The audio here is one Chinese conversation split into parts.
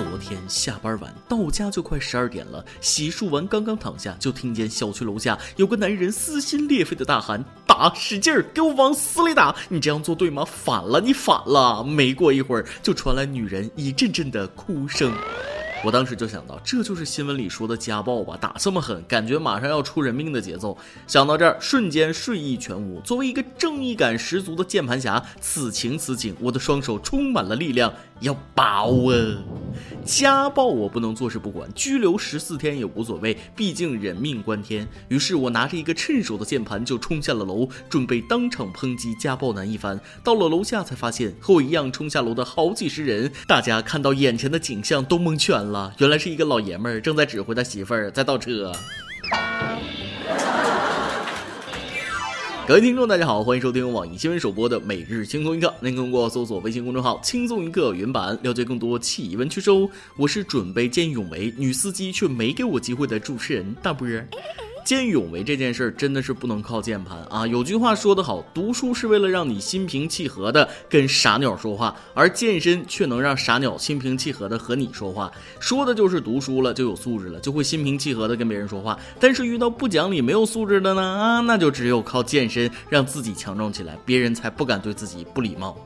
昨天下班晚，到家就快十二点了。洗漱完，刚刚躺下，就听见小区楼下有个男人撕心裂肺的大喊：“打，使劲儿，给我往死里打！你这样做对吗？反了，你反了！”没过一会儿，就传来女人一阵阵的哭声。我当时就想到，这就是新闻里说的家暴吧？打这么狠，感觉马上要出人命的节奏。想到这儿，瞬间睡意全无。作为一个正义感十足的键盘侠，此情此景，我的双手充满了力量，要把握。家暴我不能坐视不管，拘留十四天也无所谓，毕竟人命关天。于是我拿着一个趁手的键盘就冲下了楼，准备当场抨击家暴男一番。到了楼下才发现，和我一样冲下楼的好几十人，大家看到眼前的景象都蒙圈了。原来是一个老爷们儿正在指挥他媳妇儿在倒车。各位听众，大家好，欢迎收听网易新闻首播的每日轻松一刻。您通过搜索微信公众号“轻松一刻”原版了解更多气温趋势哦。我是准备见义勇为女司机却没给我机会的主持人大波儿。见义勇为这件事儿真的是不能靠键盘啊！有句话说得好，读书是为了让你心平气和的跟傻鸟说话，而健身却能让傻鸟心平气和的和你说话。说的就是读书了就有素质了，就会心平气和的跟别人说话。但是遇到不讲理、没有素质的呢？啊，那就只有靠健身让自己强壮起来，别人才不敢对自己不礼貌。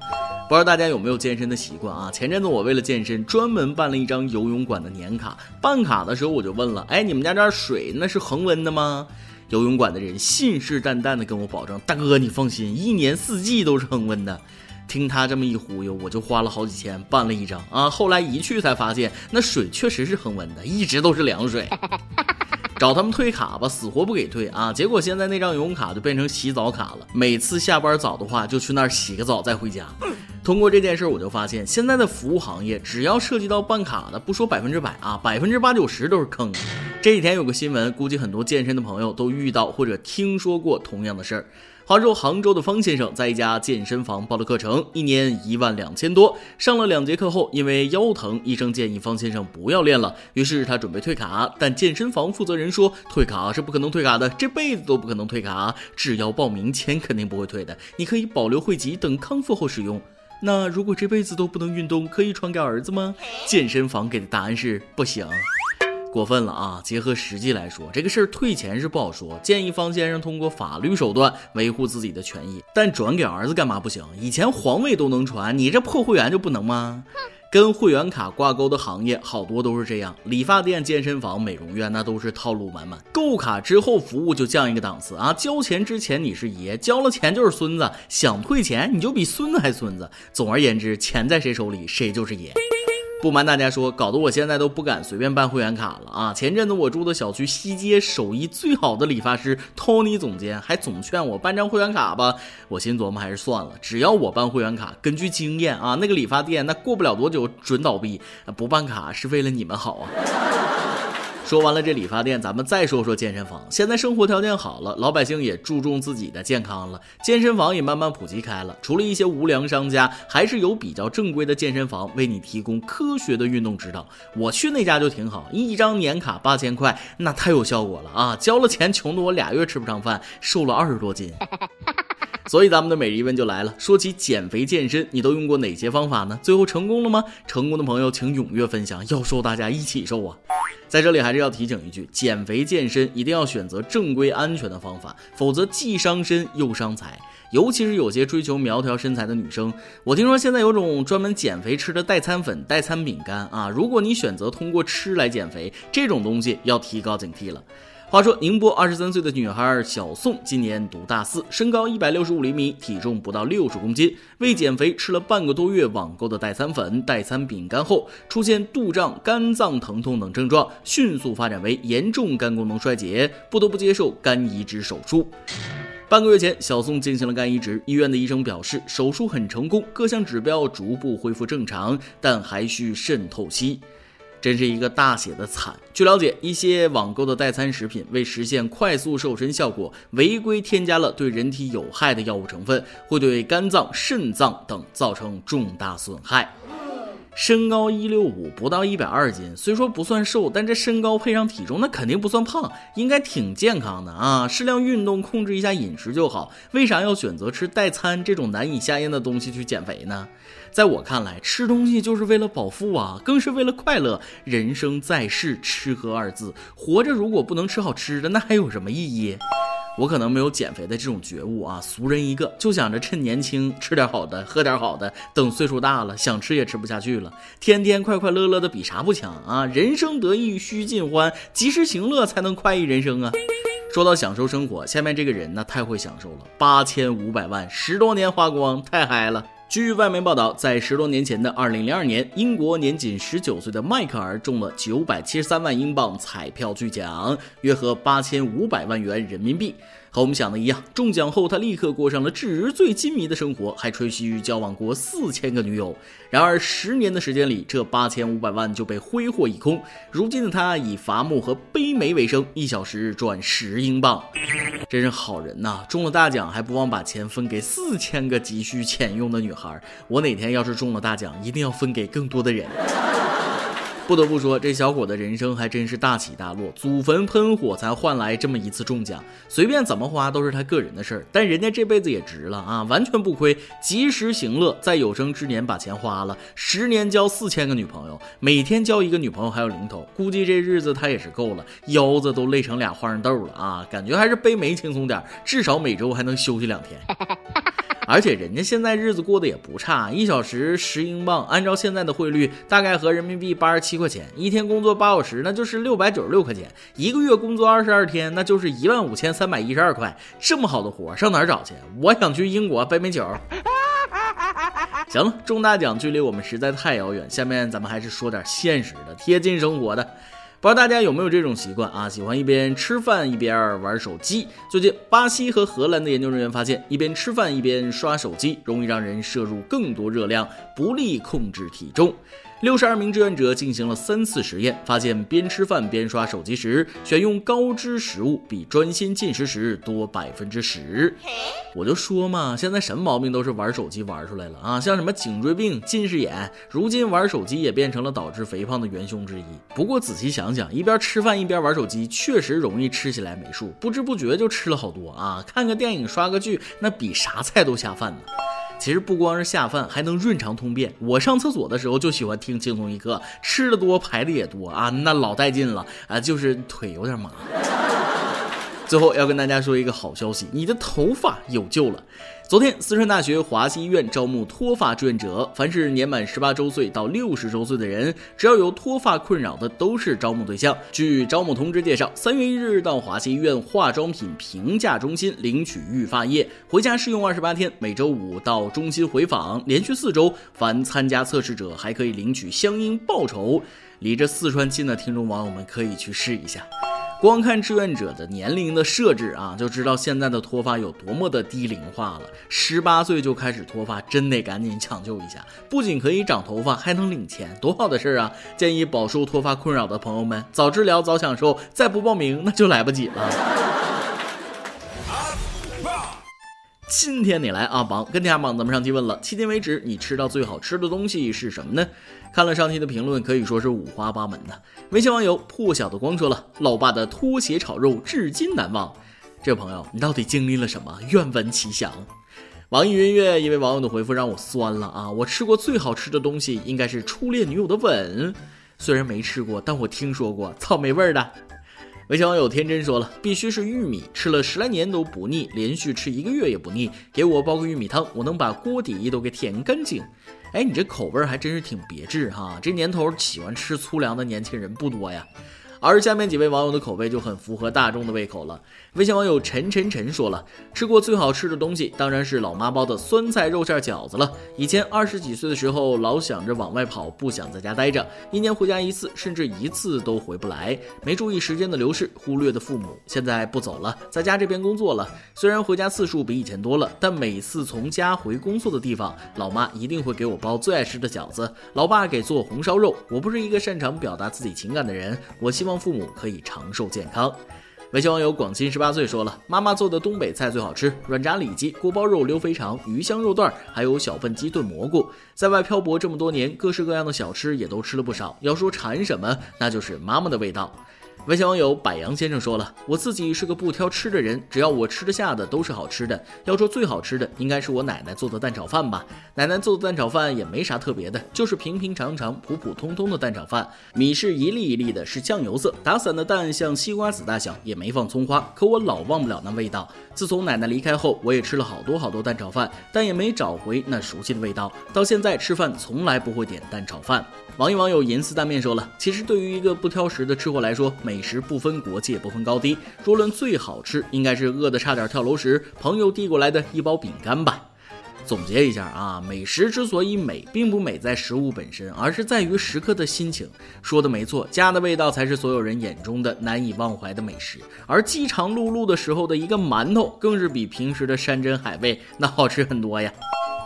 不知道大家有没有健身的习惯啊？前阵子我为了健身，专门办了一张游泳馆的年卡。办卡的时候我就问了，哎，你们家这水那是恒温的吗？游泳馆的人信誓旦旦的跟我保证，大哥你放心，一年四季都是恒温的。听他这么一忽悠，我就花了好几千办了一张啊。后来一去才发现，那水确实是恒温的，一直都是凉水。找他们退卡吧，死活不给退啊！结果现在那张游泳卡就变成洗澡卡了，每次下班早的话就去那儿洗个澡再回家。通过这件事，我就发现现在的服务行业，只要涉及到办卡的，不说百分之百啊，百分之八九十都是坑。这几天有个新闻，估计很多健身的朋友都遇到或者听说过同样的事儿。杭州杭州的方先生在一家健身房报了课程，一年一万两千多。上了两节课后，因为腰疼，医生建议方先生不要练了。于是他准备退卡，但健身房负责人说，退卡是不可能退卡的，这辈子都不可能退卡。只要报名，钱肯定不会退的。你可以保留会籍，等康复后使用。那如果这辈子都不能运动，可以传给儿子吗？健身房给的答案是不行。过分了啊！结合实际来说，这个事儿退钱是不好说。建议方先生通过法律手段维护自己的权益，但转给儿子干嘛不行？以前皇位都能传，你这破会员就不能吗？跟会员卡挂钩的行业好多都是这样，理发店、健身房、美容院那都是套路满满。购卡之后服务就降一个档次啊！交钱之前你是爷，交了钱就是孙子，想退钱你就比孙子还孙子。总而言之，钱在谁手里，谁就是爷。不瞒大家说，搞得我现在都不敢随便办会员卡了啊！前阵子我住的小区西街手艺最好的理发师 Tony 总监还总劝我办张会员卡吧，我心琢磨还是算了，只要我办会员卡，根据经验啊，那个理发店那过不了多久准倒闭，不办卡是为了你们好啊。说完了这理发店，咱们再说说健身房。现在生活条件好了，老百姓也注重自己的健康了，健身房也慢慢普及开了。除了一些无良商家，还是有比较正规的健身房为你提供科学的运动指导。我去那家就挺好，一张年卡八千块，那太有效果了啊！交了钱，穷的我俩月吃不上饭，瘦了二十多斤。所以咱们的每日一问就来了。说起减肥健身，你都用过哪些方法呢？最后成功了吗？成功的朋友请踊跃分享，要瘦大家一起瘦啊！在这里还是要提醒一句，减肥健身一定要选择正规安全的方法，否则既伤身又伤财。尤其是有些追求苗条身材的女生，我听说现在有种专门减肥吃的代餐粉、代餐饼干啊。如果你选择通过吃来减肥，这种东西要提高警惕了。话说，宁波二十三岁的女孩小宋今年读大四，身高一百六十五厘米，体重不到六十公斤。为减肥，吃了半个多月网购的代餐粉、代餐饼干后，出现肚胀、肝脏疼痛等症状，迅速发展为严重肝功能衰竭，不得不接受肝移植手术。半个月前，小宋进行了肝移植，医院的医生表示手术很成功，各项指标逐步恢复正常，但还需肾透析。真是一个大写的惨。据了解，一些网购的代餐食品为实现快速瘦身效果，违规添加了对人体有害的药物成分，会对肝脏、肾脏等造成重大损害。身高一六五，不到一百二斤，虽说不算瘦，但这身高配上体重，那肯定不算胖，应该挺健康的啊！适量运动，控制一下饮食就好。为啥要选择吃代餐这种难以下咽的东西去减肥呢？在我看来，吃东西就是为了饱腹啊，更是为了快乐。人生在世，吃喝二字，活着如果不能吃好吃的，那还有什么意义？我可能没有减肥的这种觉悟啊，俗人一个，就想着趁年轻吃点好的，喝点好的，等岁数大了想吃也吃不下去了，天天快快乐乐的比啥不强啊？人生得意须尽欢，及时行乐才能快意人生啊！说到享受生活，下面这个人呢太会享受了，八千五百万十多年花光，太嗨了。据外媒报道，在十多年前的二零零二年，英国年仅十九岁的迈克尔中了九百七十三万英镑彩票巨奖，约合八千五百万元人民币。和我们想的一样，中奖后他立刻过上了纸醉金迷的生活，还吹嘘交往过四千个女友。然而十年的时间里，这八千五百万就被挥霍一空。如今的他以伐木和悲梅为生，一小时赚十英镑，真是好人呐！中了大奖还不忘把钱分给四千个急需钱用的女孩。我哪天要是中了大奖，一定要分给更多的人。不得不说，这小伙的人生还真是大起大落，祖坟喷火才换来这么一次中奖，随便怎么花都是他个人的事儿，但人家这辈子也值了啊，完全不亏，及时行乐，在有生之年把钱花了，十年交四千个女朋友，每天交一个女朋友还有零头，估计这日子他也是够了，腰子都累成俩花生豆了啊，感觉还是背煤轻松点，至少每周还能休息两天。而且人家现在日子过得也不差，一小时十英镑，按照现在的汇率，大概合人民币八十七块钱。一天工作八小时，那就是六百九十六块钱。一个月工作二十二天，那就是一万五千三百一十二块。这么好的活上哪儿找去？我想去英国背煤球。行了，中大奖距离我们实在太遥远，下面咱们还是说点现实的，贴近生活的。不知道大家有没有这种习惯啊？喜欢一边吃饭一边玩手机。最近，巴西和荷兰的研究人员发现，一边吃饭一边刷手机，容易让人摄入更多热量，不利控制体重。六十二名志愿者进行了三次实验，发现边吃饭边刷手机时，选用高脂食物比专心进食时多百分之十。我就说嘛，现在什么毛病都是玩手机玩出来了啊！像什么颈椎病、近视眼，如今玩手机也变成了导致肥胖的元凶之一。不过仔细想想，一边吃饭一边玩手机，确实容易吃起来没数，不知不觉就吃了好多啊！看个电影、刷个剧，那比啥菜都下饭呢。其实不光是下饭，还能润肠通便。我上厕所的时候就喜欢听轻松一刻，吃的多排的也多啊，那老带劲了啊，就是腿有点麻。最后要跟大家说一个好消息，你的头发有救了。昨天，四川大学华西医院招募脱发志愿者，凡是年满十八周岁到六十周岁的人，只要有脱发困扰的，都是招募对象。据招募通知介绍，三月一日到华西医院化妆品评价中心领取育发液，回家试用二十八天，每周五到中心回访，连续四周。凡参加测试者还可以领取相应报酬。离这四川近的听众网友们可以去试一下。光看志愿者的年龄的设置啊，就知道现在的脱发有多么的低龄化了。十八岁就开始脱发，真得赶紧抢救一下。不仅可以长头发，还能领钱，多好的事儿啊！建议饱受脱发困扰的朋友们，早治疗早享受，再不报名那就来不及了。今天你来阿榜跟天下榜，咱们上期问了，迄今为止你吃到最好吃的东西是什么呢？看了上期的评论，可以说是五花八门的。微信网友破晓的光说了，老爸的拖鞋炒肉至今难忘。这位朋友，你到底经历了什么？愿闻其详。网易云音乐一位网友的回复让我酸了啊！我吃过最好吃的东西应该是初恋女友的吻，虽然没吃过，但我听说过草莓味的。微信网友天真说了，必须是玉米，吃了十来年都不腻，连续吃一个月也不腻。给我煲个玉米汤，我能把锅底都给舔干净。哎，你这口味还真是挺别致哈，这年头喜欢吃粗粮的年轻人不多呀。而下面几位网友的口味就很符合大众的胃口了。微信网友陈陈陈说了，吃过最好吃的东西当然是老妈包的酸菜肉馅饺子了。以前二十几岁的时候，老想着往外跑，不想在家待着，一年回家一次，甚至一次都回不来，没注意时间的流逝，忽略的父母。现在不走了，在家这边工作了。虽然回家次数比以前多了，但每次从家回工作的地方，老妈一定会给我包最爱吃的饺子，老爸给做红烧肉。我不是一个擅长表达自己情感的人，我希望。父母可以长寿健康。微信网友广新十八岁说了：“妈妈做的东北菜最好吃，软炸里脊、锅包肉溜肥肠、鱼香肉段，还有小笨鸡炖蘑菇。在外漂泊这么多年，各式各样的小吃也都吃了不少。要说馋什么，那就是妈妈的味道。”微信网友柏杨先生说了：“我自己是个不挑吃的人，只要我吃得下的都是好吃的。要说最好吃的，应该是我奶奶做的蛋炒饭吧。奶奶做的蛋炒饭也没啥特别的，就是平平常常、普普通通的蛋炒饭。米是一粒一粒的，是酱油色，打散的蛋像西瓜子大小，也没放葱花。可我老忘不了那味道。自从奶奶离开后，我也吃了好多好多蛋炒饭，但也没找回那熟悉的味道。到现在吃饭从来不会点蛋炒饭。”网易网友银丝蛋面说了：“其实对于一个不挑食的吃货来说，每美食不分国界，不分高低。若论最好吃，应该是饿得差点跳楼时，朋友递过来的一包饼干吧。”总结一下啊，美食之所以美，并不美在食物本身，而是在于食客的心情。说的没错，家的味道才是所有人眼中的难以忘怀的美食。而饥肠辘辘的时候的一个馒头，更是比平时的山珍海味那好吃很多呀。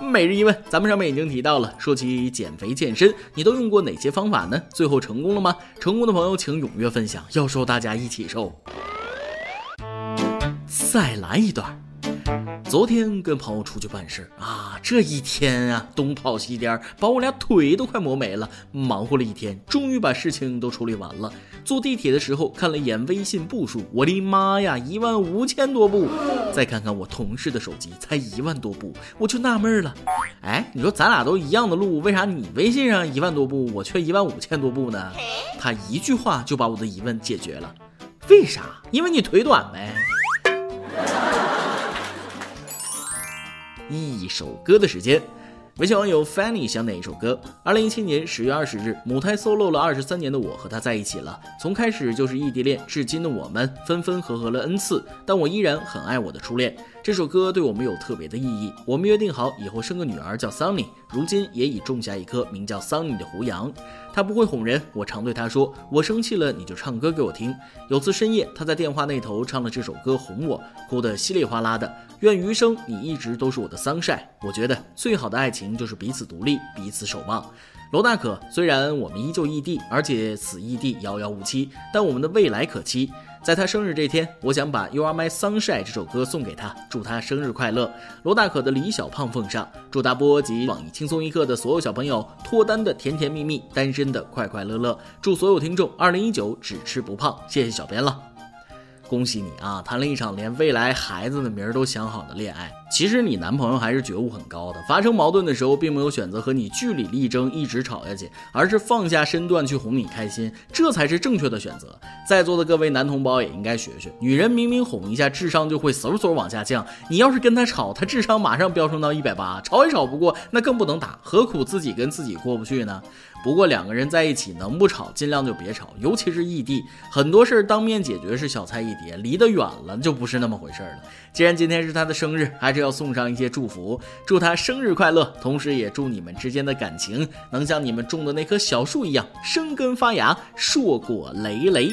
每日一问，咱们上面已经提到了。说起减肥健身，你都用过哪些方法呢？最后成功了吗？成功的朋友请踊跃分享，要瘦大家一起瘦。再来一段。昨天跟朋友出去办事啊，这一天啊，东跑西颠，把我俩腿都快磨没了。忙活了一天，终于把事情都处理完了。坐地铁的时候看了一眼微信步数，我的妈呀，一万五千多步！再看看我同事的手机，才一万多步，我就纳闷了。哎，你说咱俩都一样的路，为啥你微信上一万多步，我却一万五千多步呢？他一句话就把我的疑问解决了。为啥？因为你腿短呗。一首歌的时间，微信网友 Fanny 想点一首歌。二零一七年十月二十日，母胎 solo 了二十三年的我和他在一起了。从开始就是异地恋，至今的我们分分合合了 n 次，但我依然很爱我的初恋。这首歌对我们有特别的意义。我们约定好以后生个女儿叫 Sunny，如今也已种下一棵名叫 Sunny 的胡杨。他不会哄人，我常对他说：“我生气了，你就唱歌给我听。”有次深夜，他在电话那头唱了这首歌哄我，哭得稀里哗啦的。愿余生你一直都是我的桑晒。我觉得最好的爱情就是彼此独立，彼此守望。罗大可，虽然我们依旧异地，而且此异地遥遥无期，但我们的未来可期。在他生日这天，我想把《You Are My Sunshine》这首歌送给他，祝他生日快乐。罗大可的李小胖奉上，祝大波及网易轻松一刻的所有小朋友脱单的甜甜蜜蜜，单身的快快乐乐。祝所有听众二零一九只吃不胖。谢谢小编了。恭喜你啊，谈了一场连未来孩子的名儿都想好的恋爱。其实你男朋友还是觉悟很高的，发生矛盾的时候，并没有选择和你据理力争，一直吵下去，而是放下身段去哄你开心，这才是正确的选择。在座的各位男同胞也应该学学，女人明明哄一下，智商就会嗖嗖往下降。你要是跟他吵，他智商马上飙升到一百八，吵也吵不过，那更不能打，何苦自己跟自己过不去呢？不过两个人在一起能不吵，尽量就别吵，尤其是异地，很多事儿当面解决是小菜一碟，离得远了就不是那么回事了。既然今天是他的生日，还是要送上一些祝福，祝他生日快乐，同时也祝你们之间的感情能像你们种的那棵小树一样生根发芽，硕果累累。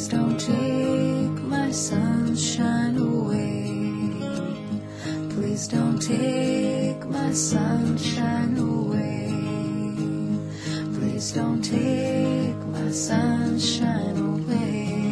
Please don't take my sunshine away. Please don't take my sunshine away. Please don't take my sunshine away.